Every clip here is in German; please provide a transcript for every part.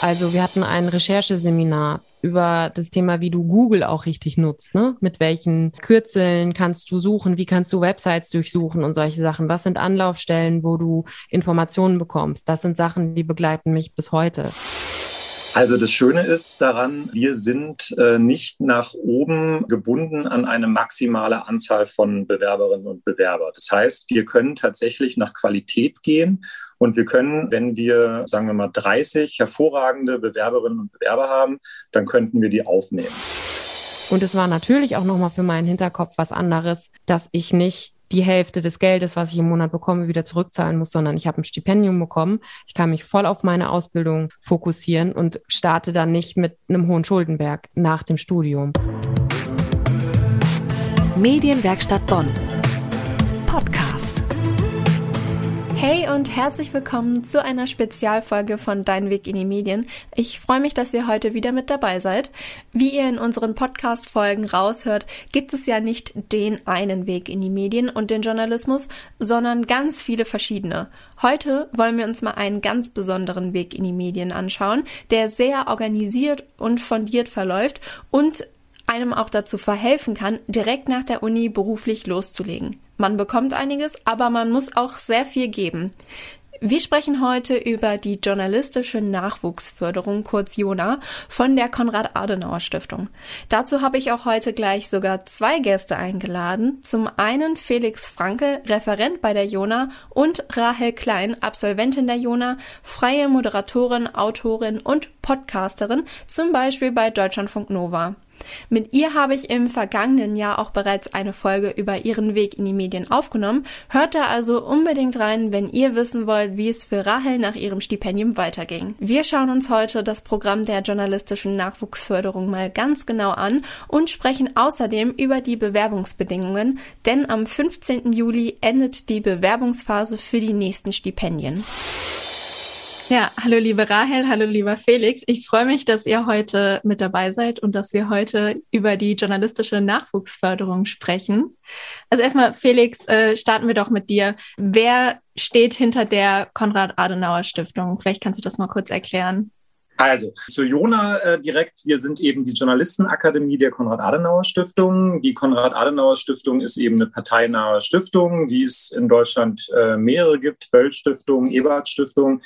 Also wir hatten ein Rechercheseminar über das Thema, wie du Google auch richtig nutzt. Ne? Mit welchen Kürzeln kannst du suchen? Wie kannst du Websites durchsuchen und solche Sachen? Was sind Anlaufstellen, wo du Informationen bekommst? Das sind Sachen, die begleiten mich bis heute. Also das Schöne ist daran, wir sind äh, nicht nach oben gebunden an eine maximale Anzahl von Bewerberinnen und Bewerbern. Das heißt, wir können tatsächlich nach Qualität gehen und wir können, wenn wir, sagen wir mal, 30 hervorragende Bewerberinnen und Bewerber haben, dann könnten wir die aufnehmen. Und es war natürlich auch nochmal für meinen Hinterkopf was anderes, dass ich nicht die Hälfte des Geldes, was ich im Monat bekomme, wieder zurückzahlen muss, sondern ich habe ein Stipendium bekommen. Ich kann mich voll auf meine Ausbildung fokussieren und starte dann nicht mit einem hohen Schuldenberg nach dem Studium. Medienwerkstatt Bonn. Podcast. Hey und herzlich willkommen zu einer Spezialfolge von Dein Weg in die Medien. Ich freue mich, dass ihr heute wieder mit dabei seid. Wie ihr in unseren Podcast-Folgen raushört, gibt es ja nicht den einen Weg in die Medien und den Journalismus, sondern ganz viele verschiedene. Heute wollen wir uns mal einen ganz besonderen Weg in die Medien anschauen, der sehr organisiert und fundiert verläuft und einem auch dazu verhelfen kann, direkt nach der Uni beruflich loszulegen. Man bekommt einiges, aber man muss auch sehr viel geben. Wir sprechen heute über die journalistische Nachwuchsförderung, kurz JONA, von der Konrad-Adenauer-Stiftung. Dazu habe ich auch heute gleich sogar zwei Gäste eingeladen. Zum einen Felix Franke, Referent bei der JONA und Rahel Klein, Absolventin der JONA, freie Moderatorin, Autorin und Podcasterin, zum Beispiel bei Deutschlandfunk Nova. Mit ihr habe ich im vergangenen Jahr auch bereits eine Folge über ihren Weg in die Medien aufgenommen. Hört da also unbedingt rein, wenn ihr wissen wollt, wie es für Rahel nach ihrem Stipendium weiterging. Wir schauen uns heute das Programm der journalistischen Nachwuchsförderung mal ganz genau an und sprechen außerdem über die Bewerbungsbedingungen, denn am 15. Juli endet die Bewerbungsphase für die nächsten Stipendien. Ja, hallo liebe Rahel, hallo lieber Felix. Ich freue mich, dass ihr heute mit dabei seid und dass wir heute über die journalistische Nachwuchsförderung sprechen. Also erstmal, Felix, äh, starten wir doch mit dir. Wer steht hinter der Konrad-Adenauer-Stiftung? Vielleicht kannst du das mal kurz erklären. Also zu Jona äh, direkt. Wir sind eben die Journalistenakademie der Konrad-Adenauer-Stiftung. Die Konrad-Adenauer-Stiftung ist eben eine parteinahe Stiftung, die es in Deutschland äh, mehrere gibt. Böll-Stiftung, Ebert-Stiftung.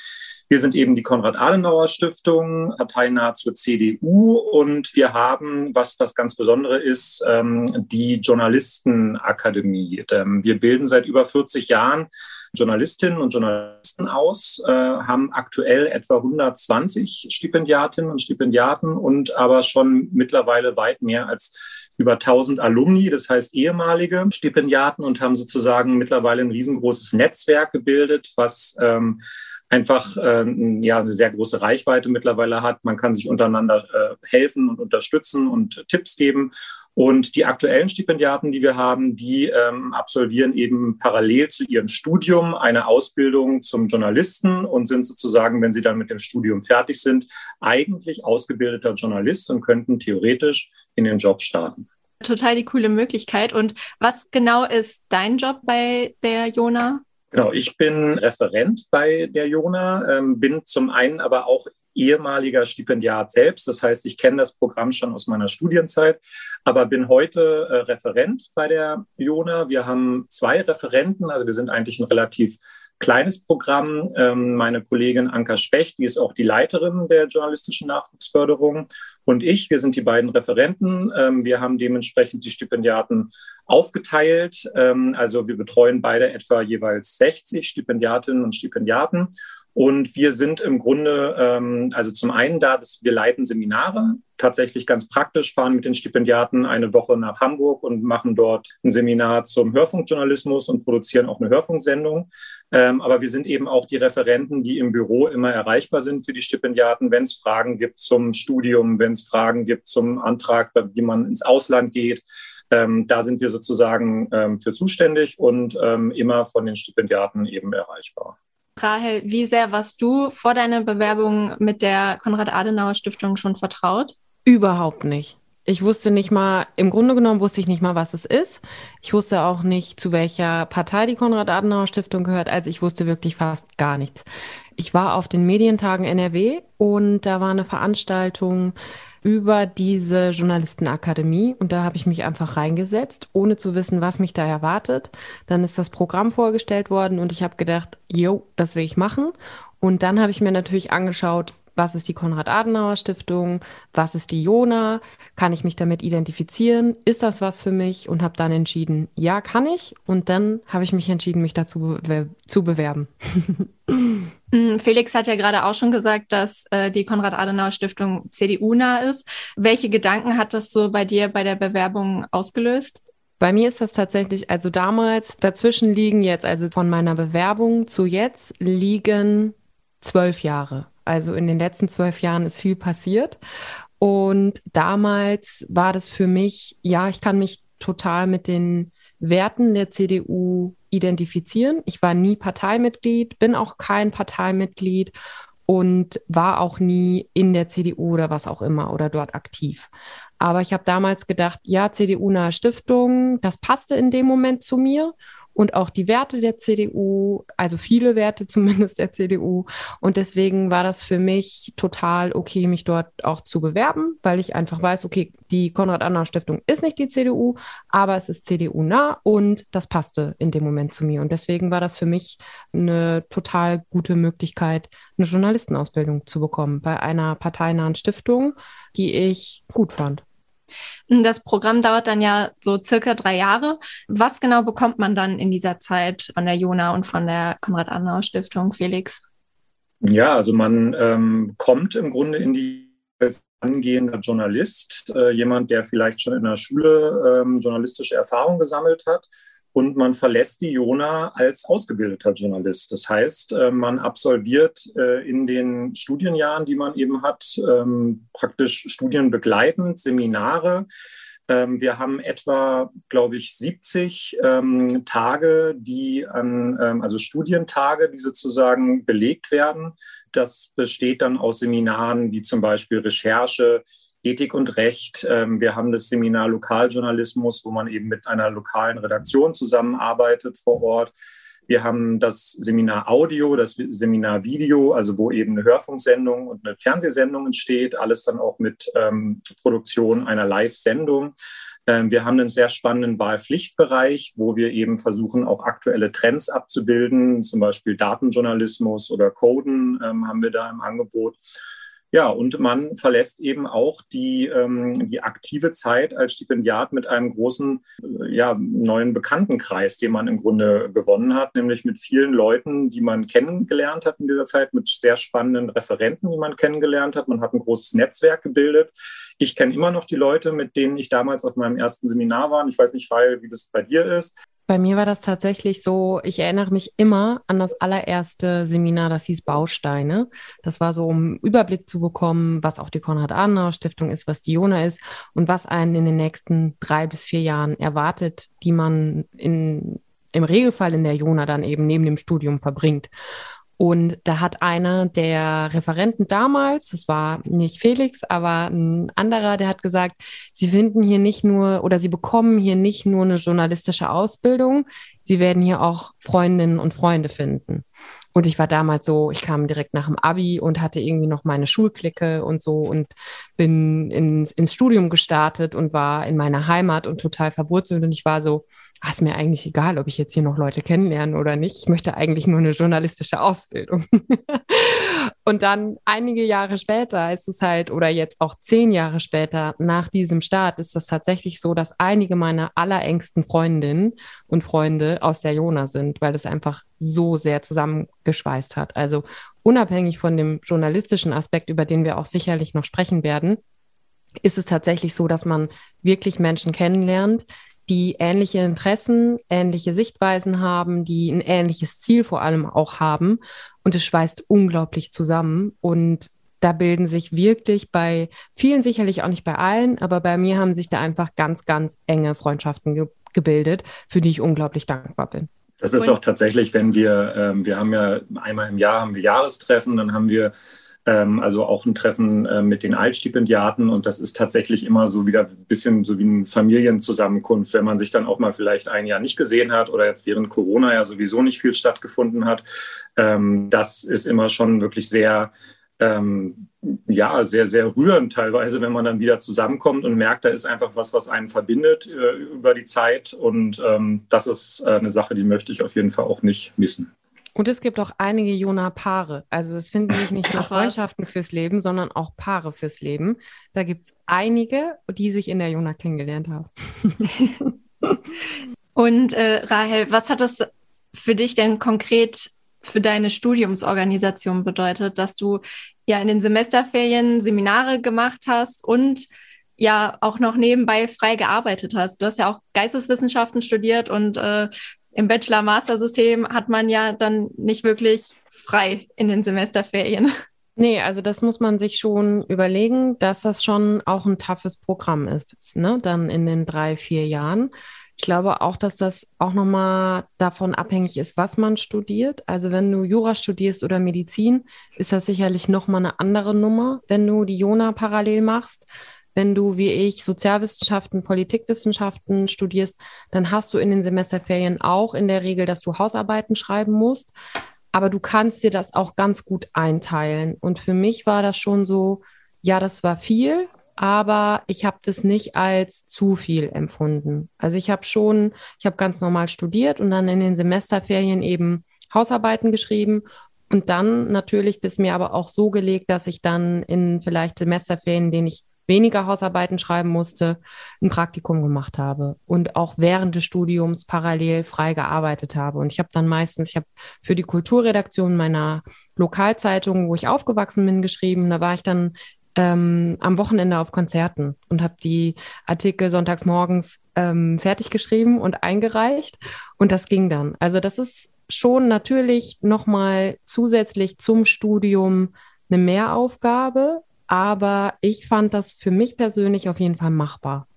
Wir sind eben die Konrad-Adenauer-Stiftung, parteinah zur CDU und wir haben, was das ganz Besondere ist, ähm, die Journalistenakademie. Ähm, wir bilden seit über 40 Jahren Journalistinnen und Journalisten aus, äh, haben aktuell etwa 120 Stipendiatinnen und Stipendiaten und aber schon mittlerweile weit mehr als über 1000 Alumni, das heißt ehemalige Stipendiaten und haben sozusagen mittlerweile ein riesengroßes Netzwerk gebildet, was ähm, einfach äh, ja, eine sehr große Reichweite mittlerweile hat. Man kann sich untereinander äh, helfen und unterstützen und Tipps geben. Und die aktuellen Stipendiaten, die wir haben, die ähm, absolvieren eben parallel zu ihrem Studium eine Ausbildung zum Journalisten und sind sozusagen, wenn sie dann mit dem Studium fertig sind, eigentlich ausgebildeter Journalist und könnten theoretisch in den Job starten. Total die coole Möglichkeit. Und was genau ist dein Job bei der Jona? Genau, ich bin Referent bei der Jona, ähm, bin zum einen aber auch ehemaliger Stipendiat selbst. Das heißt, ich kenne das Programm schon aus meiner Studienzeit, aber bin heute äh, Referent bei der Jona. Wir haben zwei Referenten, also wir sind eigentlich ein relativ kleines Programm. Ähm, meine Kollegin Anka Specht, die ist auch die Leiterin der journalistischen Nachwuchsförderung und ich, wir sind die beiden Referenten. Ähm, wir haben dementsprechend die Stipendiaten aufgeteilt. Ähm, also wir betreuen beide etwa jeweils 60 Stipendiatinnen und Stipendiaten. Und wir sind im Grunde, ähm, also zum einen da, dass wir leiten Seminare, tatsächlich ganz praktisch, fahren mit den Stipendiaten eine Woche nach Hamburg und machen dort ein Seminar zum Hörfunkjournalismus und produzieren auch eine Hörfunksendung. Ähm, aber wir sind eben auch die Referenten, die im Büro immer erreichbar sind für die Stipendiaten, wenn es Fragen gibt zum Studium, wenn es Fragen gibt zum Antrag, wie man ins Ausland geht. Ähm, da sind wir sozusagen ähm, für zuständig und ähm, immer von den Stipendiaten eben erreichbar. Rahel, wie sehr warst du vor deiner Bewerbung mit der Konrad-Adenauer-Stiftung schon vertraut? Überhaupt nicht. Ich wusste nicht mal, im Grunde genommen wusste ich nicht mal, was es ist. Ich wusste auch nicht, zu welcher Partei die Konrad-Adenauer-Stiftung gehört. Also ich wusste wirklich fast gar nichts. Ich war auf den Medientagen NRW und da war eine Veranstaltung über diese Journalistenakademie und da habe ich mich einfach reingesetzt, ohne zu wissen, was mich da erwartet. Dann ist das Programm vorgestellt worden und ich habe gedacht, jo, das will ich machen. Und dann habe ich mir natürlich angeschaut, was ist die Konrad-Adenauer-Stiftung, was ist die Jona, kann ich mich damit identifizieren, ist das was für mich und habe dann entschieden, ja, kann ich und dann habe ich mich entschieden, mich dazu be zu bewerben. Mm, Felix hat ja gerade auch schon gesagt, dass äh, die Konrad-Adenauer-Stiftung CDU-nah ist. Welche Gedanken hat das so bei dir bei der Bewerbung ausgelöst? Bei mir ist das tatsächlich, also damals dazwischen liegen jetzt, also von meiner Bewerbung zu jetzt liegen zwölf Jahre. Also in den letzten zwölf Jahren ist viel passiert. Und damals war das für mich, ja, ich kann mich total mit den Werten der CDU identifizieren. Ich war nie Parteimitglied, bin auch kein Parteimitglied und war auch nie in der CDU oder was auch immer oder dort aktiv. Aber ich habe damals gedacht, ja, CDU-nahe Stiftung, das passte in dem Moment zu mir und auch die Werte der CDU, also viele Werte zumindest der CDU. Und deswegen war das für mich total okay, mich dort auch zu bewerben, weil ich einfach weiß, okay, die Konrad-Adenauer-Stiftung ist nicht die CDU, aber es ist CDU-nah und das passte in dem Moment zu mir. Und deswegen war das für mich eine total gute Möglichkeit, eine Journalistenausbildung zu bekommen bei einer parteinahen Stiftung, die ich gut fand. Das Programm dauert dann ja so circa drei Jahre. Was genau bekommt man dann in dieser Zeit von der Jona und von der Konrad-Adenauer-Stiftung, Felix? Ja, also man ähm, kommt im Grunde in die angehender Journalist, äh, jemand, der vielleicht schon in der Schule ähm, journalistische Erfahrung gesammelt hat und man verlässt die Jona als ausgebildeter Journalist. Das heißt, äh, man absolviert äh, in den Studienjahren, die man eben hat, ähm, praktisch studienbegleitend Seminare. Ähm, wir haben etwa, glaube ich, 70 ähm, Tage, die an, also Studientage, die sozusagen belegt werden. Das besteht dann aus Seminaren wie zum Beispiel Recherche, Ethik und Recht. Ähm, wir haben das Seminar Lokaljournalismus, wo man eben mit einer lokalen Redaktion zusammenarbeitet vor Ort. Wir haben das Seminar Audio, das Seminar Video, also wo eben eine Hörfunksendung und eine Fernsehsendung entsteht, alles dann auch mit ähm, Produktion einer Live-Sendung. Ähm, wir haben einen sehr spannenden Wahlpflichtbereich, wo wir eben versuchen, auch aktuelle Trends abzubilden, zum Beispiel Datenjournalismus oder Coden ähm, haben wir da im Angebot. Ja, und man verlässt eben auch die, ähm, die aktive Zeit als Stipendiat mit einem großen, äh, ja, neuen Bekanntenkreis, den man im Grunde gewonnen hat, nämlich mit vielen Leuten, die man kennengelernt hat in dieser Zeit, mit sehr spannenden Referenten, die man kennengelernt hat. Man hat ein großes Netzwerk gebildet. Ich kenne immer noch die Leute, mit denen ich damals auf meinem ersten Seminar war. Ich weiß nicht, Weil, wie das bei dir ist. Bei mir war das tatsächlich so, ich erinnere mich immer an das allererste Seminar, das hieß Bausteine. Das war so, um Überblick zu bekommen, was auch die Konrad-Adenauer-Stiftung ist, was die Jona ist und was einen in den nächsten drei bis vier Jahren erwartet, die man in, im Regelfall in der Jona dann eben neben dem Studium verbringt. Und da hat einer der Referenten damals, das war nicht Felix, aber ein anderer, der hat gesagt, sie finden hier nicht nur oder sie bekommen hier nicht nur eine journalistische Ausbildung, sie werden hier auch Freundinnen und Freunde finden. Und ich war damals so, ich kam direkt nach dem Abi und hatte irgendwie noch meine Schulklicke und so und bin in, ins Studium gestartet und war in meiner Heimat und total verwurzelt. Und ich war so, ach, ist mir eigentlich egal, ob ich jetzt hier noch Leute kennenlerne oder nicht. Ich möchte eigentlich nur eine journalistische Ausbildung. und dann einige Jahre später ist es halt, oder jetzt auch zehn Jahre später nach diesem Start, ist es tatsächlich so, dass einige meiner allerengsten Freundinnen und Freunde aus der Jona sind, weil es einfach so sehr zusammengeschweißt hat. Also unabhängig von dem journalistischen Aspekt, über den wir auch sicherlich noch sprechen werden, ist es tatsächlich so, dass man wirklich Menschen kennenlernt, die ähnliche Interessen, ähnliche Sichtweisen haben, die ein ähnliches Ziel vor allem auch haben. Und es schweißt unglaublich zusammen. Und da bilden sich wirklich bei vielen, sicherlich auch nicht bei allen, aber bei mir haben sich da einfach ganz, ganz enge Freundschaften ge gebildet, für die ich unglaublich dankbar bin. Das ist auch tatsächlich, wenn wir, ähm, wir haben ja einmal im Jahr haben wir Jahrestreffen, dann haben wir also auch ein Treffen äh, mit den Altstipendiaten. Und das ist tatsächlich immer so wieder ein bisschen so wie eine Familienzusammenkunft, wenn man sich dann auch mal vielleicht ein Jahr nicht gesehen hat oder jetzt während Corona ja sowieso nicht viel stattgefunden hat. Ähm, das ist immer schon wirklich sehr ähm, ja, sehr, sehr rührend teilweise, wenn man dann wieder zusammenkommt und merkt, da ist einfach was, was einen verbindet äh, über die Zeit. Und ähm, das ist äh, eine Sache, die möchte ich auf jeden Fall auch nicht missen. Und es gibt auch einige Jona-Paare. Also es finden sich nicht nur Freundschaften fürs Leben, sondern auch Paare fürs Leben. Da gibt es einige, die sich in der Jona kennengelernt haben. Und äh, Rahel, was hat das für dich denn konkret für deine Studiumsorganisation bedeutet, dass du ja in den Semesterferien Seminare gemacht hast und ja auch noch nebenbei frei gearbeitet hast. Du hast ja auch Geisteswissenschaften studiert und äh, im Bachelor-Master-System hat man ja dann nicht wirklich frei in den Semesterferien. Nee, also das muss man sich schon überlegen, dass das schon auch ein toughes Programm ist, ne? Dann in den drei, vier Jahren. Ich glaube auch, dass das auch nochmal davon abhängig ist, was man studiert. Also wenn du Jura studierst oder Medizin, ist das sicherlich nochmal eine andere Nummer, wenn du die Jona parallel machst. Wenn du wie ich Sozialwissenschaften, Politikwissenschaften studierst, dann hast du in den Semesterferien auch in der Regel, dass du Hausarbeiten schreiben musst. Aber du kannst dir das auch ganz gut einteilen. Und für mich war das schon so, ja, das war viel, aber ich habe das nicht als zu viel empfunden. Also ich habe schon, ich habe ganz normal studiert und dann in den Semesterferien eben Hausarbeiten geschrieben und dann natürlich das mir aber auch so gelegt, dass ich dann in vielleicht Semesterferien, in denen ich weniger Hausarbeiten schreiben musste, ein Praktikum gemacht habe und auch während des Studiums parallel frei gearbeitet habe. Und ich habe dann meistens, ich habe für die Kulturredaktion meiner Lokalzeitung, wo ich aufgewachsen bin, geschrieben. Da war ich dann ähm, am Wochenende auf Konzerten und habe die Artikel sonntags morgens ähm, fertig geschrieben und eingereicht. Und das ging dann. Also das ist schon natürlich nochmal zusätzlich zum Studium eine Mehraufgabe, aber ich fand das für mich persönlich auf jeden Fall machbar.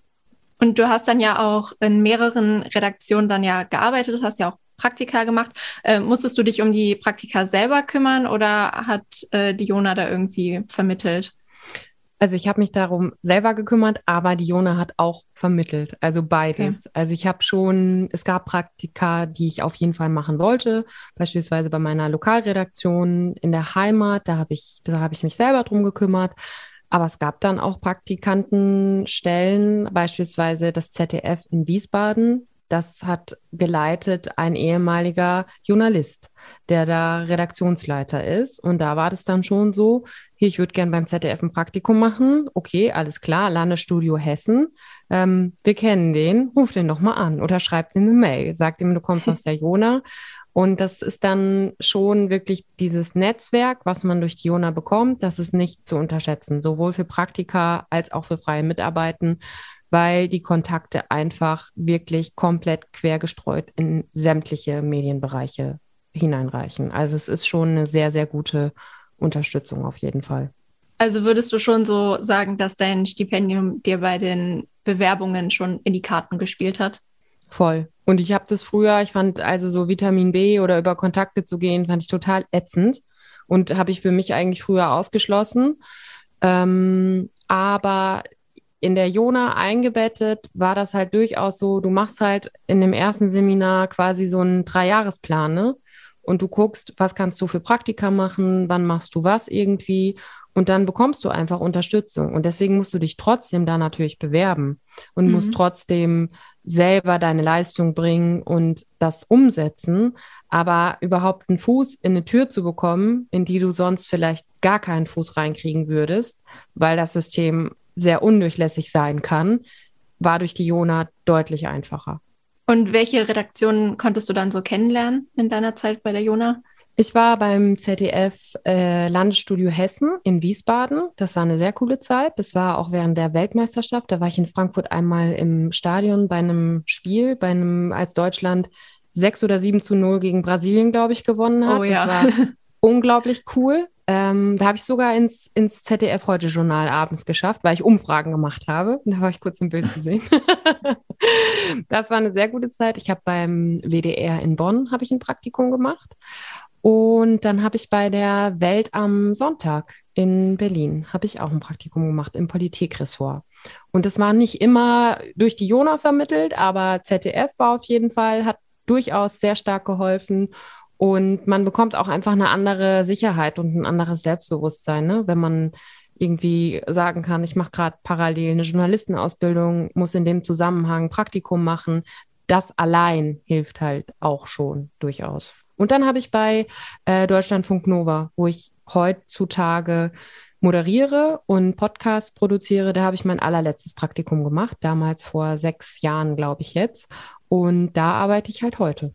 Und du hast dann ja auch in mehreren Redaktionen dann ja gearbeitet, hast ja auch Praktika gemacht. Äh, musstest du dich um die Praktika selber kümmern oder hat äh, die Jona da irgendwie vermittelt? Also ich habe mich darum selber gekümmert, aber die Jona hat auch vermittelt, also beides. Okay. Also ich habe schon, es gab Praktika, die ich auf jeden Fall machen wollte, beispielsweise bei meiner Lokalredaktion in der Heimat, da habe ich, da habe ich mich selber drum gekümmert. Aber es gab dann auch Praktikantenstellen, beispielsweise das ZDF in Wiesbaden. Das hat geleitet ein ehemaliger Journalist, der da Redaktionsleiter ist. Und da war das dann schon so, hier, ich würde gern beim ZDF ein Praktikum machen. Okay, alles klar, Landesstudio Hessen. Ähm, wir kennen den, ruf den doch mal an oder schreib ihm eine Mail. Sagt ihm, du kommst aus der Jona. Und das ist dann schon wirklich dieses Netzwerk, was man durch die Jona bekommt, das ist nicht zu unterschätzen, sowohl für Praktika als auch für freie Mitarbeiten weil die Kontakte einfach wirklich komplett quergestreut in sämtliche Medienbereiche hineinreichen. Also es ist schon eine sehr, sehr gute Unterstützung auf jeden Fall. Also würdest du schon so sagen, dass dein Stipendium dir bei den Bewerbungen schon in die Karten gespielt hat? Voll. Und ich habe das früher, ich fand also so Vitamin B oder über Kontakte zu gehen, fand ich total ätzend und habe ich für mich eigentlich früher ausgeschlossen. Ähm, aber in der Jona eingebettet war das halt durchaus so, du machst halt in dem ersten Seminar quasi so einen Dreijahresplan, ne? Und du guckst, was kannst du für Praktika machen, wann machst du was irgendwie und dann bekommst du einfach Unterstützung. Und deswegen musst du dich trotzdem da natürlich bewerben und mhm. musst trotzdem selber deine Leistung bringen und das umsetzen. Aber überhaupt einen Fuß in eine Tür zu bekommen, in die du sonst vielleicht gar keinen Fuß reinkriegen würdest, weil das System sehr undurchlässig sein kann, war durch die Jona deutlich einfacher. Und welche Redaktionen konntest du dann so kennenlernen in deiner Zeit bei der Jona? Ich war beim ZDF äh, Landesstudio Hessen in Wiesbaden. Das war eine sehr coole Zeit. Das war auch während der Weltmeisterschaft. Da war ich in Frankfurt einmal im Stadion bei einem Spiel, bei einem, als Deutschland 6 oder 7 zu 0 gegen Brasilien, glaube ich, gewonnen hat. Oh, ja. Das war unglaublich cool. Ähm, da habe ich sogar ins, ins ZDF heute Journal abends geschafft, weil ich Umfragen gemacht habe. Da war ich kurz im Bild zu sehen. das war eine sehr gute Zeit. Ich habe beim WDR in Bonn habe ich ein Praktikum gemacht und dann habe ich bei der Welt am Sonntag in Berlin habe ich auch ein Praktikum gemacht im Politikressort. Und das war nicht immer durch die Jona vermittelt, aber ZDF war auf jeden Fall, hat durchaus sehr stark geholfen. Und man bekommt auch einfach eine andere Sicherheit und ein anderes Selbstbewusstsein, ne? wenn man irgendwie sagen kann, ich mache gerade parallel eine Journalistenausbildung, muss in dem Zusammenhang Praktikum machen. Das allein hilft halt auch schon durchaus. Und dann habe ich bei äh, Deutschlandfunk Nova, wo ich heutzutage moderiere und Podcast produziere, da habe ich mein allerletztes Praktikum gemacht, damals vor sechs Jahren, glaube ich jetzt. Und da arbeite ich halt heute.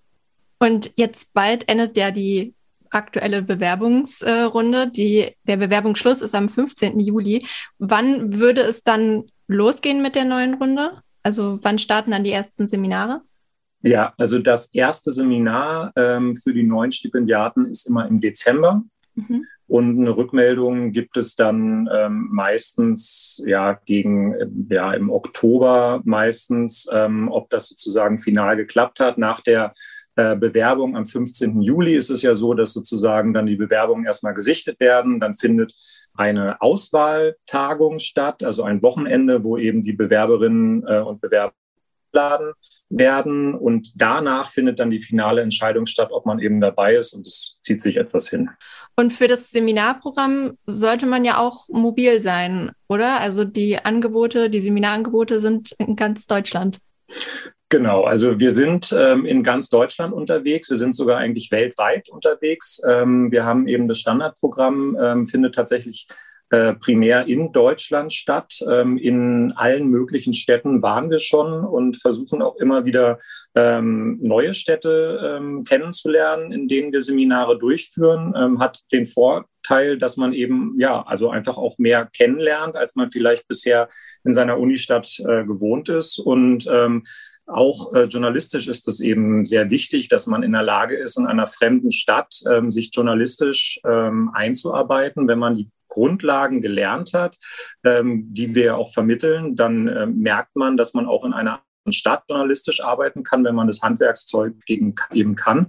Und jetzt bald endet ja die aktuelle Bewerbungsrunde. Die, der Bewerbungsschluss ist am 15. Juli. Wann würde es dann losgehen mit der neuen Runde? Also wann starten dann die ersten Seminare? Ja, also das erste Seminar ähm, für die neuen Stipendiaten ist immer im Dezember. Mhm. Und eine Rückmeldung gibt es dann ähm, meistens ja gegen ja im Oktober meistens, ähm, ob das sozusagen final geklappt hat. Nach der äh, Bewerbung am 15. Juli ist es ja so, dass sozusagen dann die Bewerbungen erstmal gesichtet werden. Dann findet eine Auswahltagung statt, also ein Wochenende, wo eben die Bewerberinnen äh, und Bewerber laden werden und danach findet dann die finale Entscheidung statt, ob man eben dabei ist und es zieht sich etwas hin. Und für das Seminarprogramm sollte man ja auch mobil sein, oder? Also die Angebote, die Seminarangebote sind in ganz Deutschland. Genau, also wir sind ähm, in ganz Deutschland unterwegs. Wir sind sogar eigentlich weltweit unterwegs. Ähm, wir haben eben das Standardprogramm, ähm, findet tatsächlich äh, primär in Deutschland statt. Ähm, in allen möglichen Städten waren wir schon und versuchen auch immer wieder ähm, neue Städte ähm, kennenzulernen, in denen wir Seminare durchführen. hat den Vorteil, dass man eben ja also einfach auch mehr kennenlernt, als man vielleicht bisher in seiner Unistadt äh, gewohnt ist und auch äh, journalistisch ist es eben sehr wichtig, dass man in der Lage ist, in einer fremden Stadt ähm, sich journalistisch ähm, einzuarbeiten. Wenn man die Grundlagen gelernt hat, ähm, die wir auch vermitteln, dann äh, merkt man, dass man auch in einer Stadt journalistisch arbeiten kann, wenn man das Handwerkszeug eben, eben kann.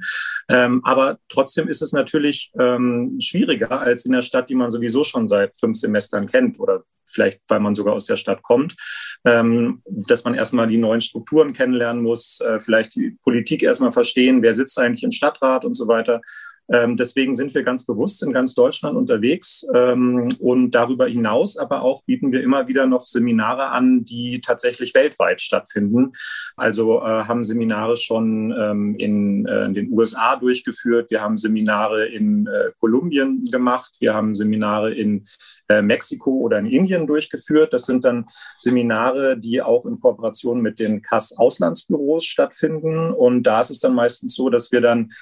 Ähm, aber trotzdem ist es natürlich ähm, schwieriger als in der Stadt, die man sowieso schon seit fünf Semestern kennt oder vielleicht, weil man sogar aus der Stadt kommt, ähm, dass man erstmal die neuen Strukturen kennenlernen muss, äh, vielleicht die Politik erstmal verstehen, wer sitzt eigentlich im Stadtrat und so weiter. Ähm, deswegen sind wir ganz bewusst in ganz Deutschland unterwegs ähm, und darüber hinaus aber auch bieten wir immer wieder noch Seminare an, die tatsächlich weltweit stattfinden. Also äh, haben Seminare schon ähm, in, äh, in, den USA durchgeführt, wir haben Seminare in äh, Kolumbien gemacht, wir haben Seminare in Mexiko oder in Indien durchgeführt. Das sind dann Seminare, die auch in Kooperation mit den CAS Auslandsbüros stattfinden und da ist es dann meistens so, dass wir dann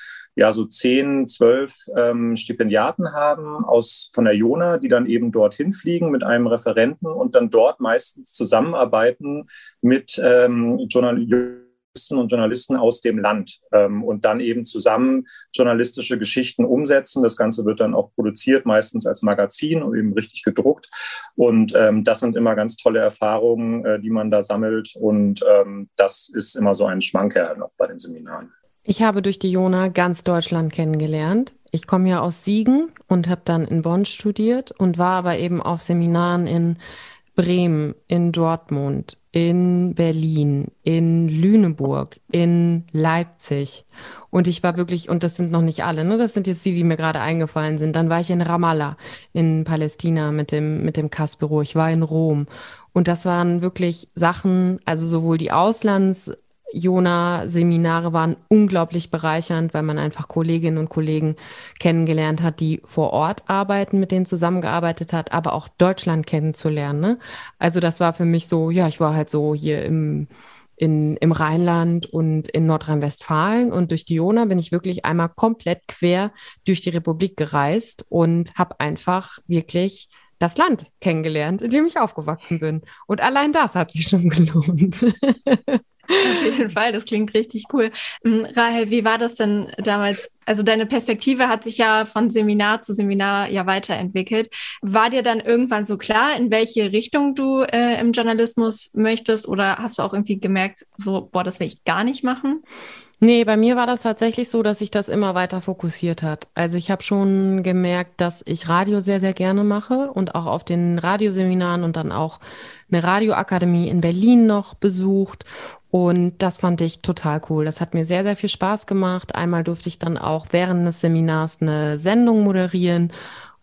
ja so zehn, zwölf ähm, Stipendiaten haben aus von der Jona, die dann eben dorthin fliegen mit einem Referenten und dann dort meistens zusammenarbeiten mit ähm, Journalisten und Journalisten aus dem Land ähm, und dann eben zusammen journalistische Geschichten umsetzen. Das Ganze wird dann auch produziert, meistens als Magazin und eben richtig gedruckt. Und ähm, das sind immer ganz tolle Erfahrungen, äh, die man da sammelt. Und ähm, das ist immer so ein Schmankerl noch bei den Seminaren. Ich habe durch die Jona ganz Deutschland kennengelernt. Ich komme ja aus Siegen und habe dann in Bonn studiert und war aber eben auf Seminaren in Bremen, in Dortmund, in Berlin, in Lüneburg, in Leipzig. Und ich war wirklich, und das sind noch nicht alle, ne? Das sind jetzt die, die mir gerade eingefallen sind. Dann war ich in Ramallah, in Palästina mit dem, mit dem Kassbüro. Ich war in Rom. Und das waren wirklich Sachen, also sowohl die Auslands- Jona-Seminare waren unglaublich bereichernd, weil man einfach Kolleginnen und Kollegen kennengelernt hat, die vor Ort arbeiten, mit denen zusammengearbeitet hat, aber auch Deutschland kennenzulernen. Ne? Also das war für mich so, ja, ich war halt so hier im, in, im Rheinland und in Nordrhein-Westfalen und durch die Jona bin ich wirklich einmal komplett quer durch die Republik gereist und habe einfach wirklich das Land kennengelernt, in dem ich aufgewachsen bin. Und allein das hat sich schon gelohnt. Auf jeden Fall, das klingt richtig cool. Ähm, Rahel, wie war das denn damals? Also deine Perspektive hat sich ja von Seminar zu Seminar ja weiterentwickelt. War dir dann irgendwann so klar, in welche Richtung du äh, im Journalismus möchtest? Oder hast du auch irgendwie gemerkt, so, boah, das will ich gar nicht machen? Nee, bei mir war das tatsächlich so, dass sich das immer weiter fokussiert hat. Also ich habe schon gemerkt, dass ich Radio sehr, sehr gerne mache und auch auf den Radioseminaren und dann auch eine Radioakademie in Berlin noch besucht. Und das fand ich total cool. Das hat mir sehr, sehr viel Spaß gemacht. Einmal durfte ich dann auch während des Seminars eine Sendung moderieren.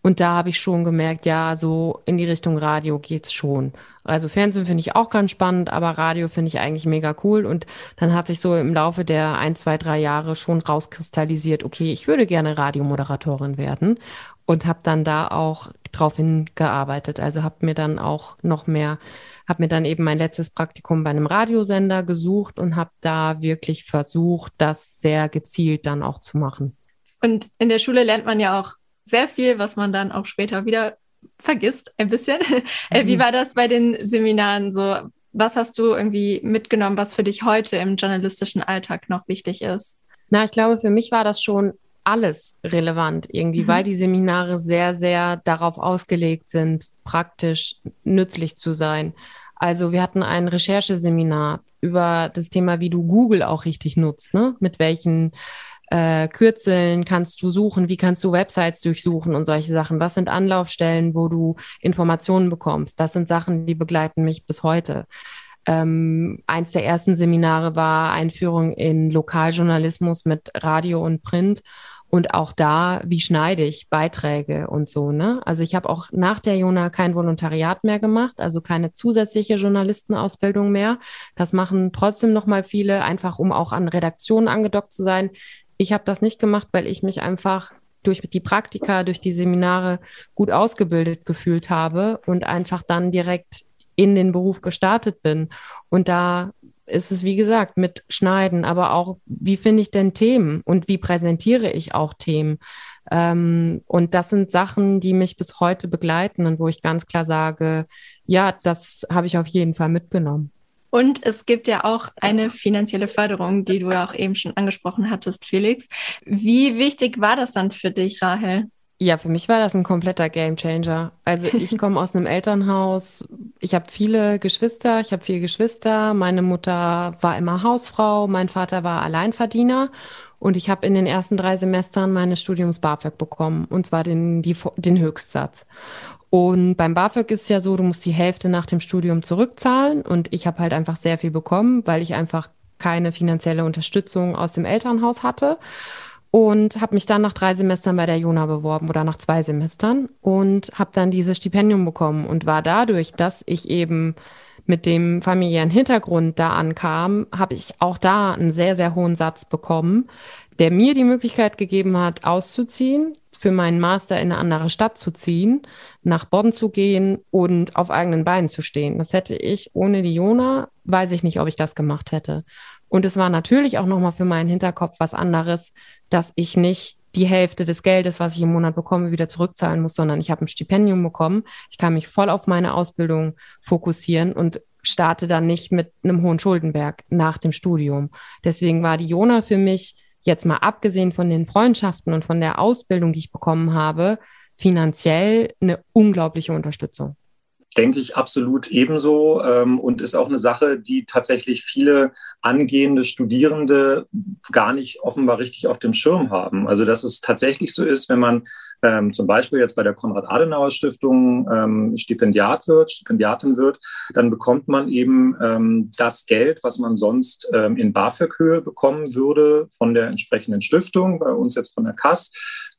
Und da habe ich schon gemerkt, ja, so in die Richtung Radio geht's schon. Also Fernsehen finde ich auch ganz spannend, aber Radio finde ich eigentlich mega cool. Und dann hat sich so im Laufe der ein, zwei, drei Jahre schon rauskristallisiert, okay, ich würde gerne Radiomoderatorin werden und habe dann da auch drauf hingearbeitet. Also habe mir dann auch noch mehr, habe mir dann eben mein letztes Praktikum bei einem Radiosender gesucht und habe da wirklich versucht, das sehr gezielt dann auch zu machen. Und in der Schule lernt man ja auch sehr viel, was man dann auch später wieder vergisst ein bisschen. Äh, wie mhm. war das bei den Seminaren so? Was hast du irgendwie mitgenommen, was für dich heute im journalistischen Alltag noch wichtig ist? Na, ich glaube, für mich war das schon alles relevant irgendwie, mhm. weil die Seminare sehr, sehr darauf ausgelegt sind, praktisch nützlich zu sein. Also wir hatten ein Rechercheseminar über das Thema, wie du Google auch richtig nutzt, ne? Mit welchen äh, Kürzeln kannst du suchen, wie kannst du Websites durchsuchen und solche Sachen. Was sind Anlaufstellen, wo du Informationen bekommst? Das sind Sachen, die begleiten mich bis heute. Ähm, eins der ersten Seminare war Einführung in Lokaljournalismus mit Radio und Print. Und auch da, wie schneide ich Beiträge und so, ne? Also ich habe auch nach der Jona kein Volontariat mehr gemacht, also keine zusätzliche Journalistenausbildung mehr. Das machen trotzdem noch mal viele, einfach um auch an Redaktionen angedockt zu sein. Ich habe das nicht gemacht, weil ich mich einfach durch die Praktika, durch die Seminare gut ausgebildet gefühlt habe und einfach dann direkt in den Beruf gestartet bin. Und da ist es, wie gesagt, mit Schneiden, aber auch, wie finde ich denn Themen und wie präsentiere ich auch Themen? Ähm, und das sind Sachen, die mich bis heute begleiten und wo ich ganz klar sage, ja, das habe ich auf jeden Fall mitgenommen. Und es gibt ja auch eine finanzielle Förderung, die du ja auch eben schon angesprochen hattest, Felix. Wie wichtig war das dann für dich, Rahel? Ja, für mich war das ein kompletter Gamechanger. Also ich komme aus einem Elternhaus, ich habe viele Geschwister, ich habe vier Geschwister. Meine Mutter war immer Hausfrau, mein Vater war Alleinverdiener und ich habe in den ersten drei Semestern meines Studiums BAföG bekommen und zwar den, die, den Höchstsatz. Und beim BAföG ist es ja so, du musst die Hälfte nach dem Studium zurückzahlen. Und ich habe halt einfach sehr viel bekommen, weil ich einfach keine finanzielle Unterstützung aus dem Elternhaus hatte. Und habe mich dann nach drei Semestern bei der Jona beworben oder nach zwei Semestern und habe dann dieses Stipendium bekommen und war dadurch, dass ich eben mit dem familiären Hintergrund da ankam, habe ich auch da einen sehr, sehr hohen Satz bekommen, der mir die Möglichkeit gegeben hat, auszuziehen, für meinen Master in eine andere Stadt zu ziehen, nach Bonn zu gehen und auf eigenen Beinen zu stehen. Das hätte ich ohne die Jona, weiß ich nicht, ob ich das gemacht hätte. Und es war natürlich auch nochmal für meinen Hinterkopf was anderes, dass ich nicht die Hälfte des Geldes, was ich im Monat bekomme, wieder zurückzahlen muss, sondern ich habe ein Stipendium bekommen. Ich kann mich voll auf meine Ausbildung fokussieren und starte dann nicht mit einem hohen Schuldenberg nach dem Studium. Deswegen war die Jona für mich jetzt mal abgesehen von den Freundschaften und von der Ausbildung, die ich bekommen habe, finanziell eine unglaubliche Unterstützung. Denke ich absolut ebenso ähm, und ist auch eine Sache, die tatsächlich viele angehende Studierende gar nicht offenbar richtig auf dem Schirm haben. Also dass es tatsächlich so ist, wenn man ähm, zum Beispiel jetzt bei der Konrad-Adenauer-Stiftung ähm, Stipendiat wird, Stipendiatin wird, dann bekommt man eben ähm, das Geld, was man sonst ähm, in BAföG-Höhe bekommen würde von der entsprechenden Stiftung, bei uns jetzt von der KAS.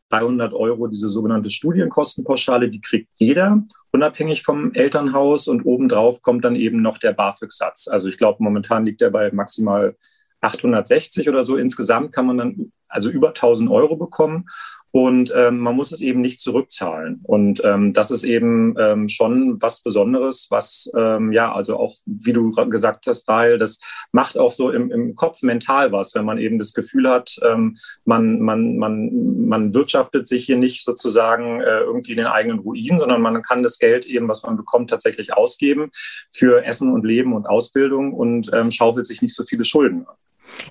300 Euro, diese sogenannte Studienkostenpauschale, die kriegt jeder, unabhängig vom Elternhaus. Und obendrauf kommt dann eben noch der BAföG-Satz. Also ich glaube, momentan liegt der bei maximal 860 oder so. Insgesamt kann man dann also über 1000 Euro bekommen und ähm, man muss es eben nicht zurückzahlen. Und ähm, das ist eben ähm, schon was Besonderes, was ähm, ja, also auch, wie du gesagt hast, Dahil, das macht auch so im, im Kopf mental was, wenn man eben das Gefühl hat, ähm, man, man, man, man wirtschaftet sich hier nicht sozusagen äh, irgendwie in den eigenen Ruin, sondern man kann das Geld eben, was man bekommt, tatsächlich ausgeben für Essen und Leben und Ausbildung und ähm, schaufelt sich nicht so viele Schulden an.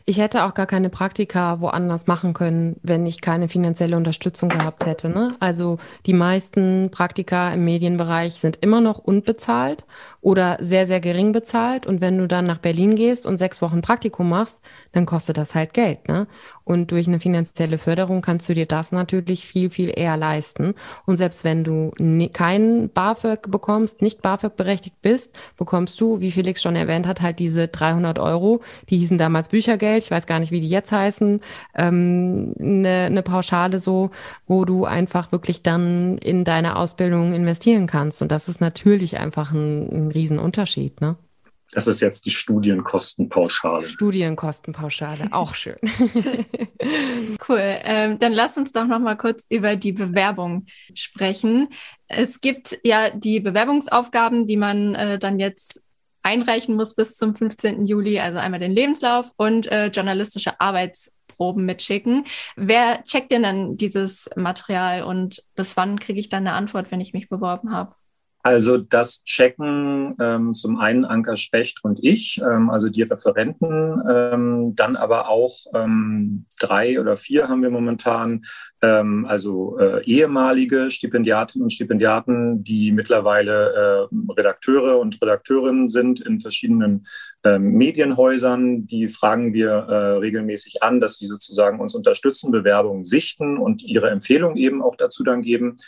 Ich hätte auch gar keine Praktika woanders machen können, wenn ich keine finanzielle Unterstützung gehabt hätte. Ne? Also die meisten Praktika im Medienbereich sind immer noch unbezahlt oder sehr, sehr gering bezahlt. Und wenn du dann nach Berlin gehst und sechs Wochen Praktikum machst, dann kostet das halt Geld. Ne? Und durch eine finanzielle Förderung kannst du dir das natürlich viel, viel eher leisten. Und selbst wenn du keinen BAföG bekommst, nicht BAföG berechtigt bist, bekommst du, wie Felix schon erwähnt hat, halt diese 300 Euro. Die hießen damals Büchergeld. Ich weiß gar nicht, wie die jetzt heißen. Ähm, eine, eine Pauschale so, wo du einfach wirklich dann in deine Ausbildung investieren kannst. Und das ist natürlich einfach ein, ein Riesenunterschied, ne? Das ist jetzt die Studienkostenpauschale. Studienkostenpauschale, auch schön. cool. Ähm, dann lass uns doch noch mal kurz über die Bewerbung sprechen. Es gibt ja die Bewerbungsaufgaben, die man äh, dann jetzt einreichen muss bis zum 15. Juli, also einmal den Lebenslauf und äh, journalistische Arbeitsproben mitschicken. Wer checkt denn dann dieses Material und bis wann kriege ich dann eine Antwort, wenn ich mich beworben habe? Also das checken ähm, zum einen Anker Specht und ich, ähm, also die Referenten, ähm, dann aber auch ähm, drei oder vier haben wir momentan, ähm, also äh, ehemalige Stipendiatinnen und Stipendiaten, die mittlerweile äh, Redakteure und Redakteurinnen sind in verschiedenen ähm, Medienhäusern. Die fragen wir äh, regelmäßig an, dass sie sozusagen uns unterstützen, Bewerbungen sichten und ihre Empfehlung eben auch dazu dann geben.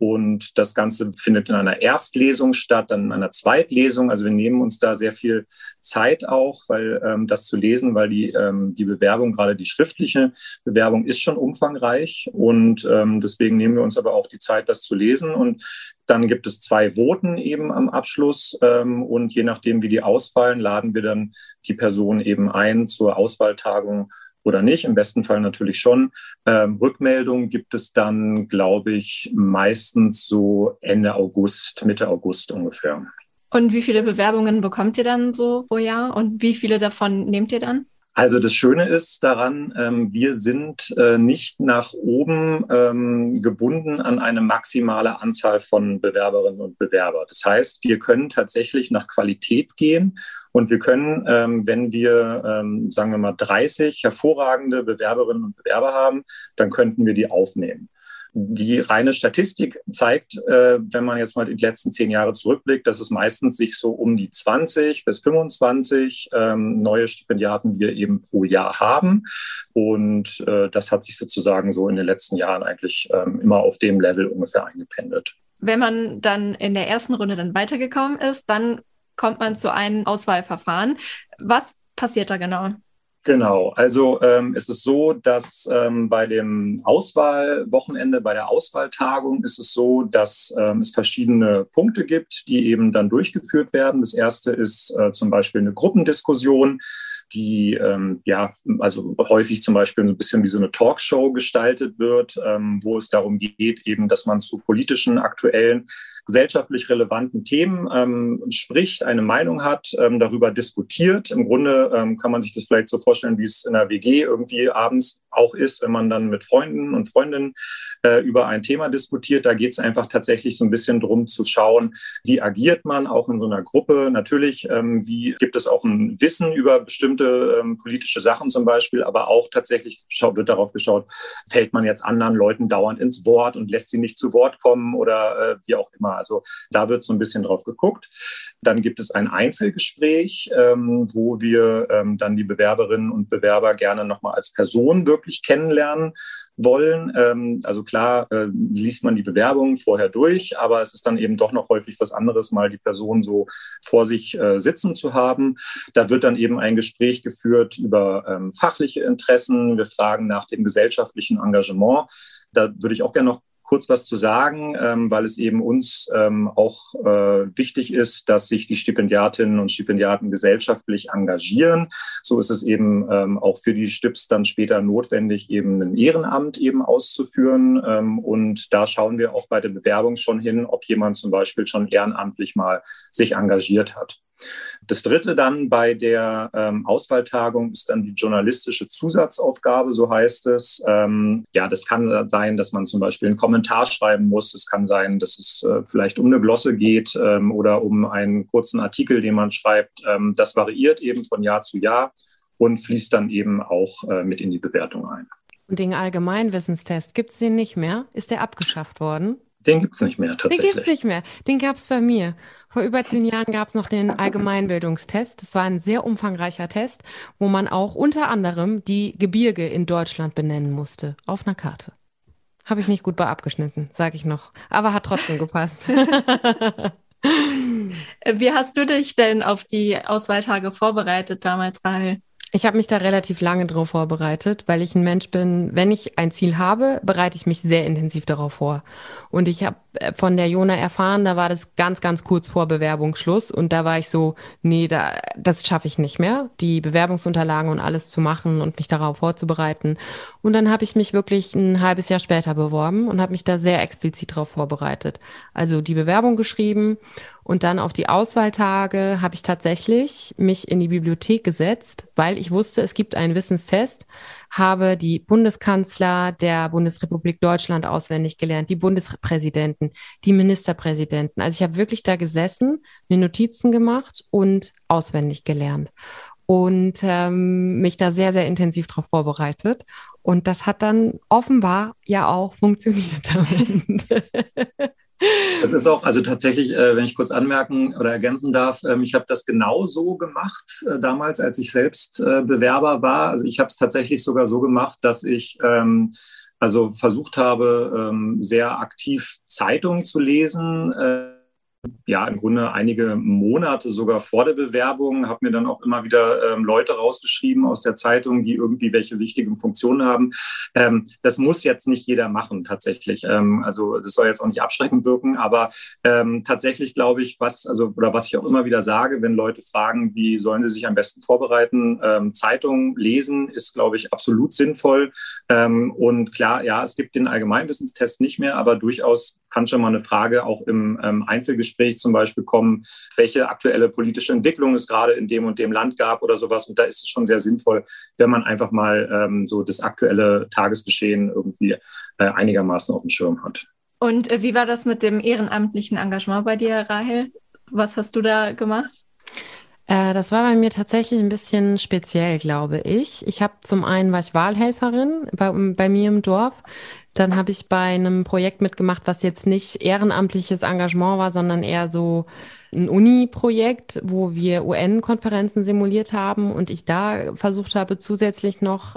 Und das Ganze findet in einer Erstlesung statt, dann in einer Zweitlesung. Also wir nehmen uns da sehr viel Zeit auch, weil ähm, das zu lesen, weil die, ähm, die Bewerbung, gerade die schriftliche Bewerbung, ist schon umfangreich. Und ähm, deswegen nehmen wir uns aber auch die Zeit, das zu lesen. Und dann gibt es zwei Voten eben am Abschluss. Ähm, und je nachdem, wie die ausfallen, laden wir dann die Person eben ein zur Auswahltagung oder nicht. Im besten Fall natürlich schon. Ähm, Rückmeldung gibt es dann, glaube ich, meistens so Ende August, Mitte August ungefähr. Und wie viele Bewerbungen bekommt ihr dann so pro Jahr und wie viele davon nehmt ihr dann? Also das Schöne ist daran, ähm, wir sind äh, nicht nach oben ähm, gebunden an eine maximale Anzahl von Bewerberinnen und Bewerber. Das heißt, wir können tatsächlich nach Qualität gehen und wir können, ähm, wenn wir, sagen wir mal, 30 hervorragende Bewerberinnen und Bewerber haben, dann könnten wir die aufnehmen. Die reine Statistik zeigt, äh, wenn man jetzt mal die letzten zehn Jahre zurückblickt, dass es meistens sich so um die 20 bis 25 ähm, neue Stipendiaten wir eben pro Jahr haben. Und äh, das hat sich sozusagen so in den letzten Jahren eigentlich ähm, immer auf dem Level ungefähr eingependelt. Wenn man dann in der ersten Runde dann weitergekommen ist, dann kommt man zu einem Auswahlverfahren. Was passiert da genau? Genau, also ähm, es ist so, dass ähm, bei dem Auswahlwochenende, bei der Auswahltagung ist es so, dass ähm, es verschiedene Punkte gibt, die eben dann durchgeführt werden. Das erste ist äh, zum Beispiel eine Gruppendiskussion die ähm, ja, also häufig zum Beispiel ein bisschen wie so eine Talkshow gestaltet wird, ähm, wo es darum geht, eben, dass man zu politischen, aktuellen gesellschaftlich relevanten Themen ähm, spricht, eine Meinung hat, ähm, darüber diskutiert. Im Grunde ähm, kann man sich das vielleicht so vorstellen, wie es in der WG irgendwie abends auch ist, wenn man dann mit Freunden und Freundinnen äh, über ein Thema diskutiert. Da geht es einfach tatsächlich so ein bisschen drum zu schauen, wie agiert man auch in so einer Gruppe. Natürlich, ähm, wie gibt es auch ein Wissen über bestimmte ähm, politische Sachen zum Beispiel, aber auch tatsächlich wird darauf geschaut, fällt man jetzt anderen Leuten dauernd ins Wort und lässt sie nicht zu Wort kommen oder äh, wie auch immer. Also da wird so ein bisschen drauf geguckt. Dann gibt es ein Einzelgespräch, ähm, wo wir ähm, dann die Bewerberinnen und Bewerber gerne nochmal als Person wirklich kennenlernen wollen. Ähm, also klar äh, liest man die Bewerbung vorher durch, aber es ist dann eben doch noch häufig was anderes, mal die Person so vor sich äh, sitzen zu haben. Da wird dann eben ein Gespräch geführt über ähm, fachliche Interessen. Wir fragen nach dem gesellschaftlichen Engagement. Da würde ich auch gerne noch kurz was zu sagen, ähm, weil es eben uns ähm, auch äh, wichtig ist, dass sich die Stipendiatinnen und Stipendiaten gesellschaftlich engagieren. So ist es eben ähm, auch für die Stips dann später notwendig, eben ein Ehrenamt eben auszuführen. Ähm, und da schauen wir auch bei der Bewerbung schon hin, ob jemand zum Beispiel schon ehrenamtlich mal sich engagiert hat. Das dritte dann bei der ähm, Auswahltagung ist dann die journalistische Zusatzaufgabe, so heißt es. Ähm, ja, das kann sein, dass man zum Beispiel einen Kommentar schreiben muss. Es kann sein, dass es äh, vielleicht um eine Glosse geht ähm, oder um einen kurzen Artikel, den man schreibt. Ähm, das variiert eben von Jahr zu Jahr. und fließt dann eben auch äh, mit in die Bewertung ein. Und den Allgemeinwissenstest, gibt es den nicht mehr? Ist der abgeschafft worden? Den gibt es nicht mehr tatsächlich. Den gibt es nicht mehr. Den gab es bei mir. Vor über zehn Jahren gab es noch den Allgemeinbildungstest. Das war ein sehr umfangreicher Test, wo man auch unter anderem die Gebirge in Deutschland benennen musste. Auf einer Karte. Habe ich nicht gut bei abgeschnitten, sage ich noch. Aber hat trotzdem gepasst. Wie hast du dich denn auf die Auswahltage vorbereitet damals, Rahel? Ich habe mich da relativ lange drauf vorbereitet, weil ich ein Mensch bin, wenn ich ein Ziel habe, bereite ich mich sehr intensiv darauf vor. Und ich habe von der Jona erfahren, da war das ganz, ganz kurz vor Bewerbungsschluss und da war ich so, nee, da, das schaffe ich nicht mehr, die Bewerbungsunterlagen und alles zu machen und mich darauf vorzubereiten. Und dann habe ich mich wirklich ein halbes Jahr später beworben und habe mich da sehr explizit darauf vorbereitet. Also die Bewerbung geschrieben und dann auf die Auswahltage habe ich tatsächlich mich in die Bibliothek gesetzt, weil ich wusste, es gibt einen Wissenstest, habe die Bundeskanzler der Bundesrepublik Deutschland auswendig gelernt, die Bundespräsidenten, die Ministerpräsidenten. Also ich habe wirklich da gesessen, mir Notizen gemacht und auswendig gelernt und ähm, mich da sehr, sehr intensiv darauf vorbereitet. Und das hat dann offenbar ja auch funktioniert. Das ist auch, also tatsächlich, äh, wenn ich kurz anmerken oder ergänzen darf, ähm, ich habe das genau so gemacht äh, damals, als ich selbst äh, Bewerber war. Also ich habe es tatsächlich sogar so gemacht, dass ich ähm, also versucht habe, ähm, sehr aktiv Zeitungen zu lesen. Ja, im Grunde einige Monate sogar vor der Bewerbung, habe mir dann auch immer wieder ähm, Leute rausgeschrieben aus der Zeitung, die irgendwie welche wichtigen Funktionen haben. Ähm, das muss jetzt nicht jeder machen, tatsächlich. Ähm, also das soll jetzt auch nicht abschreckend wirken, aber ähm, tatsächlich glaube ich, was, also, oder was ich auch immer wieder sage, wenn Leute fragen, wie sollen sie sich am besten vorbereiten, ähm, Zeitung lesen ist, glaube ich, absolut sinnvoll. Ähm, und klar, ja, es gibt den Allgemeinwissenstest nicht mehr, aber durchaus kann schon mal eine Frage auch im ähm, Einzelgespräch zum Beispiel kommen, welche aktuelle politische Entwicklung es gerade in dem und dem Land gab oder sowas. Und da ist es schon sehr sinnvoll, wenn man einfach mal ähm, so das aktuelle Tagesgeschehen irgendwie äh, einigermaßen auf dem Schirm hat. Und äh, wie war das mit dem ehrenamtlichen Engagement bei dir, Rahel? Was hast du da gemacht? Äh, das war bei mir tatsächlich ein bisschen speziell, glaube ich. Ich habe zum einen war ich Wahlhelferin bei, bei mir im Dorf. Dann habe ich bei einem Projekt mitgemacht, was jetzt nicht ehrenamtliches Engagement war, sondern eher so ein Uni-Projekt, wo wir UN-Konferenzen simuliert haben und ich da versucht habe, zusätzlich noch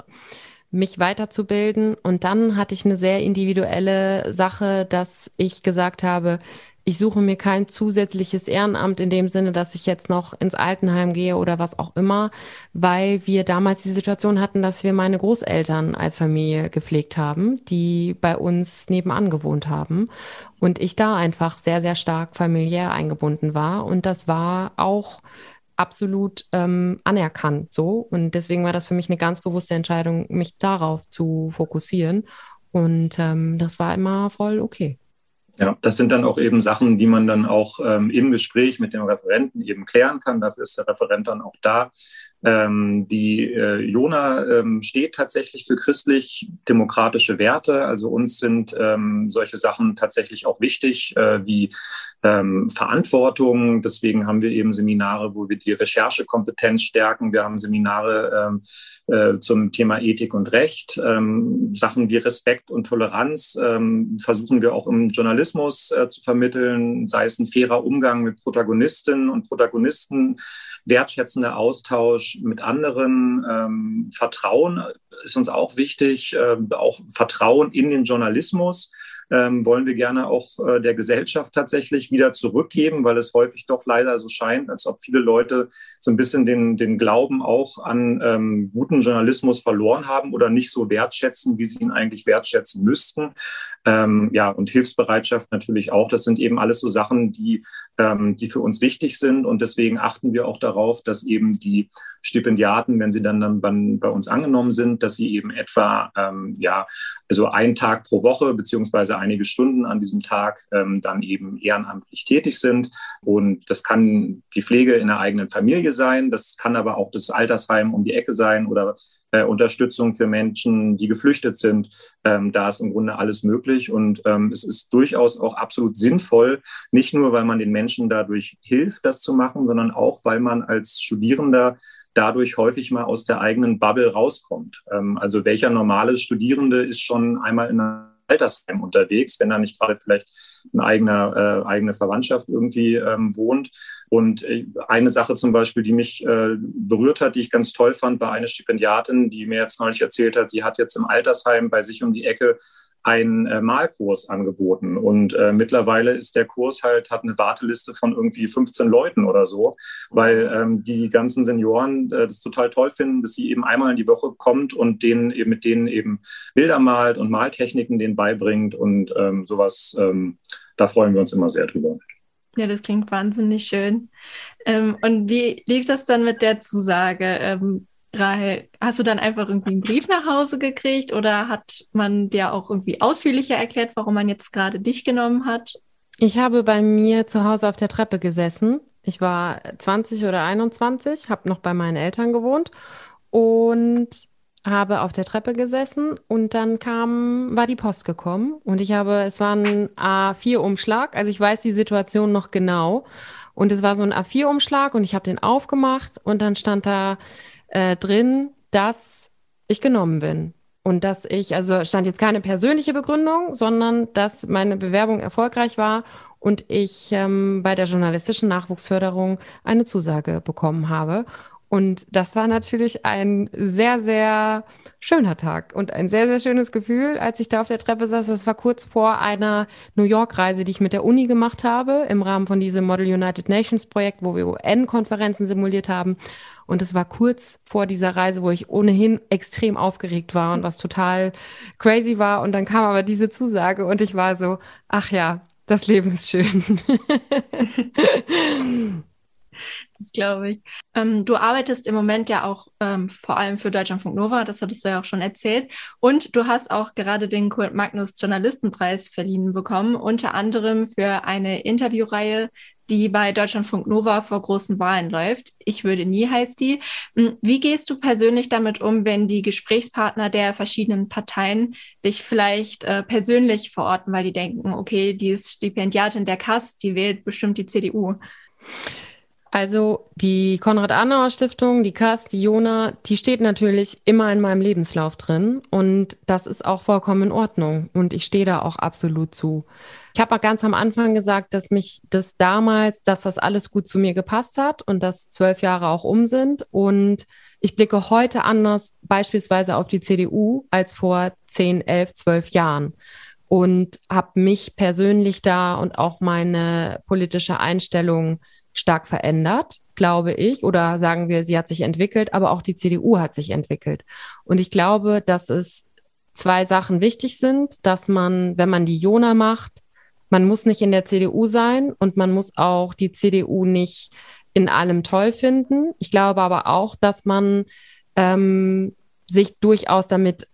mich weiterzubilden. Und dann hatte ich eine sehr individuelle Sache, dass ich gesagt habe, ich suche mir kein zusätzliches Ehrenamt in dem Sinne, dass ich jetzt noch ins Altenheim gehe oder was auch immer, weil wir damals die Situation hatten, dass wir meine Großeltern als Familie gepflegt haben, die bei uns nebenan gewohnt haben und ich da einfach sehr, sehr stark familiär eingebunden war und das war auch absolut ähm, anerkannt so und deswegen war das für mich eine ganz bewusste Entscheidung, mich darauf zu fokussieren und ähm, das war immer voll okay. Ja, das sind dann auch eben Sachen, die man dann auch ähm, im Gespräch mit dem Referenten eben klären kann. Dafür ist der Referent dann auch da. Ähm, die äh, Jona ähm, steht tatsächlich für christlich-demokratische Werte. Also uns sind ähm, solche Sachen tatsächlich auch wichtig, äh, wie ähm, Verantwortung. Deswegen haben wir eben Seminare, wo wir die Recherchekompetenz stärken. Wir haben Seminare ähm, äh, zum Thema Ethik und Recht. Ähm, Sachen wie Respekt und Toleranz ähm, versuchen wir auch im Journalismus äh, zu vermitteln, sei es ein fairer Umgang mit Protagonistinnen und Protagonisten, wertschätzender Austausch mit anderen, ähm, Vertrauen ist uns auch wichtig, äh, auch Vertrauen in den Journalismus ähm, wollen wir gerne auch äh, der Gesellschaft tatsächlich wieder zurückgeben, weil es häufig doch leider so scheint, als ob viele Leute so ein bisschen den, den Glauben auch an ähm, guten Journalismus verloren haben oder nicht so wertschätzen, wie sie ihn eigentlich wertschätzen müssten. Ähm, ja, und Hilfsbereitschaft natürlich auch. Das sind eben alles so Sachen, die, ähm, die für uns wichtig sind. Und deswegen achten wir auch darauf, dass eben die Stipendiaten, wenn sie dann, dann bei, uns angenommen sind, dass sie eben etwa, ähm, ja, also einen Tag pro Woche beziehungsweise teilweise einige Stunden an diesem Tag ähm, dann eben ehrenamtlich tätig sind. Und das kann die Pflege in der eigenen Familie sein, das kann aber auch das Altersheim um die Ecke sein oder äh, Unterstützung für Menschen, die geflüchtet sind. Ähm, da ist im Grunde alles möglich. Und ähm, es ist durchaus auch absolut sinnvoll, nicht nur, weil man den Menschen dadurch hilft, das zu machen, sondern auch, weil man als Studierender dadurch häufig mal aus der eigenen Bubble rauskommt. Ähm, also welcher normale Studierende ist schon einmal in einer Altersheim unterwegs, wenn da nicht gerade vielleicht eine eigene, äh, eigene Verwandtschaft irgendwie ähm, wohnt. Und äh, eine Sache zum Beispiel, die mich äh, berührt hat, die ich ganz toll fand, war eine Stipendiatin, die mir jetzt neulich erzählt hat, sie hat jetzt im Altersheim bei sich um die Ecke einen äh, Malkurs angeboten. Und äh, mittlerweile ist der Kurs halt, hat eine Warteliste von irgendwie 15 Leuten oder so, weil ähm, die ganzen Senioren äh, das total toll finden, dass sie eben einmal in die Woche kommt und denen eben mit denen eben Bilder malt und Maltechniken denen beibringt und ähm, sowas, ähm, da freuen wir uns immer sehr drüber. Ja, das klingt wahnsinnig schön. Ähm, und wie lief das dann mit der Zusage? Rahel, hast du dann einfach irgendwie einen Brief nach Hause gekriegt oder hat man dir auch irgendwie ausführlicher erklärt, warum man jetzt gerade dich genommen hat? Ich habe bei mir zu Hause auf der Treppe gesessen. Ich war 20 oder 21, habe noch bei meinen Eltern gewohnt und habe auf der Treppe gesessen und dann kam, war die Post gekommen und ich habe, es war ein A4-Umschlag, also ich weiß die Situation noch genau und es war so ein A4-Umschlag und ich habe den aufgemacht und dann stand da äh, drin, dass ich genommen bin. Und dass ich, also stand jetzt keine persönliche Begründung, sondern dass meine Bewerbung erfolgreich war und ich ähm, bei der journalistischen Nachwuchsförderung eine Zusage bekommen habe. Und das war natürlich ein sehr, sehr schöner Tag und ein sehr, sehr schönes Gefühl, als ich da auf der Treppe saß. Das war kurz vor einer New York-Reise, die ich mit der Uni gemacht habe, im Rahmen von diesem Model United Nations Projekt, wo wir UN-Konferenzen simuliert haben. Und es war kurz vor dieser Reise, wo ich ohnehin extrem aufgeregt war und was total crazy war. Und dann kam aber diese Zusage und ich war so, ach ja, das Leben ist schön. das glaube ich. Ähm, du arbeitest im Moment ja auch ähm, vor allem für Deutschlandfunk Nova, das hattest du ja auch schon erzählt. Und du hast auch gerade den Kurt Magnus Journalistenpreis verliehen bekommen, unter anderem für eine Interviewreihe, die bei Deutschlandfunk Nova vor großen Wahlen läuft. Ich würde nie heißt die. Hm, wie gehst du persönlich damit um, wenn die Gesprächspartner der verschiedenen Parteien dich vielleicht äh, persönlich verorten, weil die denken, okay, die ist Stipendiatin der KAS, die wählt bestimmt die CDU? Also die Konrad-Adenauer-Stiftung, die KAS, die Jona, die steht natürlich immer in meinem Lebenslauf drin und das ist auch vollkommen in Ordnung und ich stehe da auch absolut zu. Ich habe ganz am Anfang gesagt, dass mich das damals, dass das alles gut zu mir gepasst hat und dass zwölf Jahre auch um sind und ich blicke heute anders beispielsweise auf die CDU als vor zehn, elf, zwölf Jahren und habe mich persönlich da und auch meine politische Einstellung stark verändert, glaube ich, oder sagen wir, sie hat sich entwickelt, aber auch die CDU hat sich entwickelt. Und ich glaube, dass es zwei Sachen wichtig sind, dass man, wenn man die Jona macht, man muss nicht in der CDU sein und man muss auch die CDU nicht in allem toll finden. Ich glaube aber auch, dass man ähm, sich durchaus damit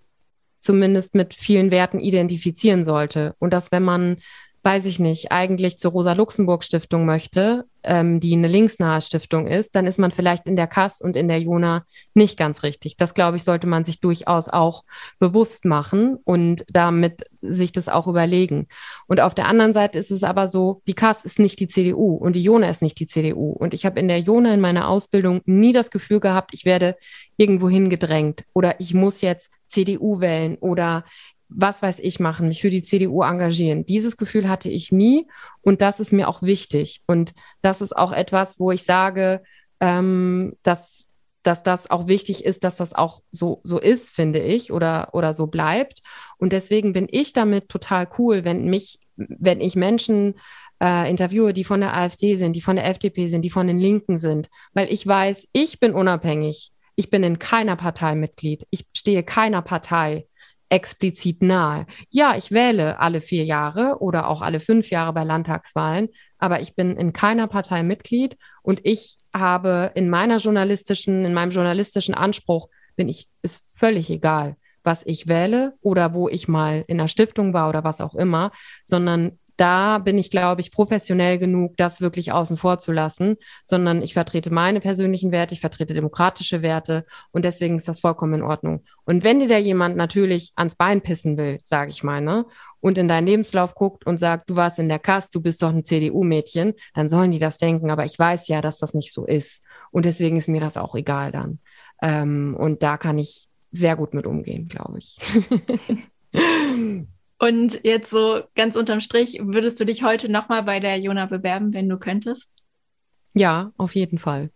zumindest mit vielen Werten identifizieren sollte. Und dass wenn man weiß ich nicht, eigentlich zur Rosa-Luxemburg-Stiftung möchte, ähm, die eine linksnahe Stiftung ist, dann ist man vielleicht in der Kass und in der Jona nicht ganz richtig. Das, glaube ich, sollte man sich durchaus auch bewusst machen und damit sich das auch überlegen. Und auf der anderen Seite ist es aber so, die Kass ist nicht die CDU und die Jona ist nicht die CDU. Und ich habe in der Jona in meiner Ausbildung nie das Gefühl gehabt, ich werde irgendwo hingedrängt oder ich muss jetzt CDU wählen oder was weiß ich machen, mich für die CDU engagieren. Dieses Gefühl hatte ich nie und das ist mir auch wichtig. Und das ist auch etwas, wo ich sage, ähm, dass, dass das auch wichtig ist, dass das auch so, so ist, finde ich, oder, oder so bleibt. Und deswegen bin ich damit total cool, wenn mich, wenn ich Menschen äh, interviewe, die von der AfD sind, die von der FDP sind, die von den Linken sind, weil ich weiß, ich bin unabhängig. Ich bin in keiner Partei Mitglied. Ich stehe keiner Partei explizit nahe. Ja, ich wähle alle vier Jahre oder auch alle fünf Jahre bei Landtagswahlen, aber ich bin in keiner Partei Mitglied und ich habe in meiner journalistischen, in meinem journalistischen Anspruch bin ich, ist völlig egal, was ich wähle oder wo ich mal in einer Stiftung war oder was auch immer, sondern da bin ich, glaube ich, professionell genug, das wirklich außen vor zu lassen, sondern ich vertrete meine persönlichen Werte, ich vertrete demokratische Werte und deswegen ist das vollkommen in Ordnung. Und wenn dir da jemand natürlich ans Bein pissen will, sage ich mal, ne, und in deinen Lebenslauf guckt und sagt, du warst in der Kass, du bist doch ein CDU-Mädchen, dann sollen die das denken, aber ich weiß ja, dass das nicht so ist. Und deswegen ist mir das auch egal dann. Ähm, und da kann ich sehr gut mit umgehen, glaube ich. Und jetzt so ganz unterm Strich, würdest du dich heute nochmal bei der Jona bewerben, wenn du könntest? Ja, auf jeden Fall.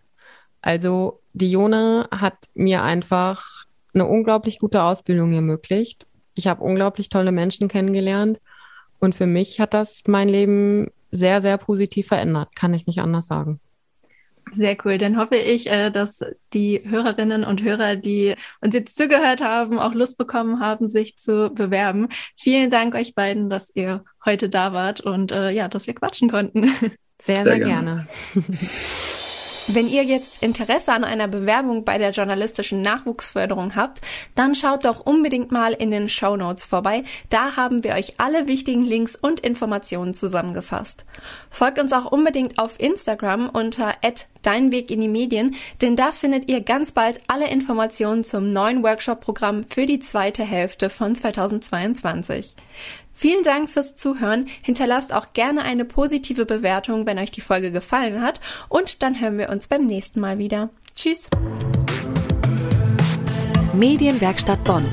Also die Jona hat mir einfach eine unglaublich gute Ausbildung ermöglicht. Ich habe unglaublich tolle Menschen kennengelernt und für mich hat das mein Leben sehr, sehr positiv verändert, kann ich nicht anders sagen. Sehr cool. Dann hoffe ich, äh, dass die Hörerinnen und Hörer, die uns jetzt zugehört haben, auch Lust bekommen haben, sich zu bewerben. Vielen Dank euch beiden, dass ihr heute da wart und äh, ja, dass wir quatschen konnten. Sehr, sehr, sehr gerne. gerne. Wenn ihr jetzt Interesse an einer Bewerbung bei der journalistischen Nachwuchsförderung habt, dann schaut doch unbedingt mal in den Show Notes vorbei. Da haben wir euch alle wichtigen Links und Informationen zusammengefasst. Folgt uns auch unbedingt auf Instagram unter Dein Weg in die Medien, denn da findet ihr ganz bald alle Informationen zum neuen Workshop-Programm für die zweite Hälfte von 2022. Vielen Dank fürs Zuhören. Hinterlasst auch gerne eine positive Bewertung, wenn euch die Folge gefallen hat. Und dann hören wir uns beim nächsten Mal wieder. Tschüss. Medienwerkstatt Bonn.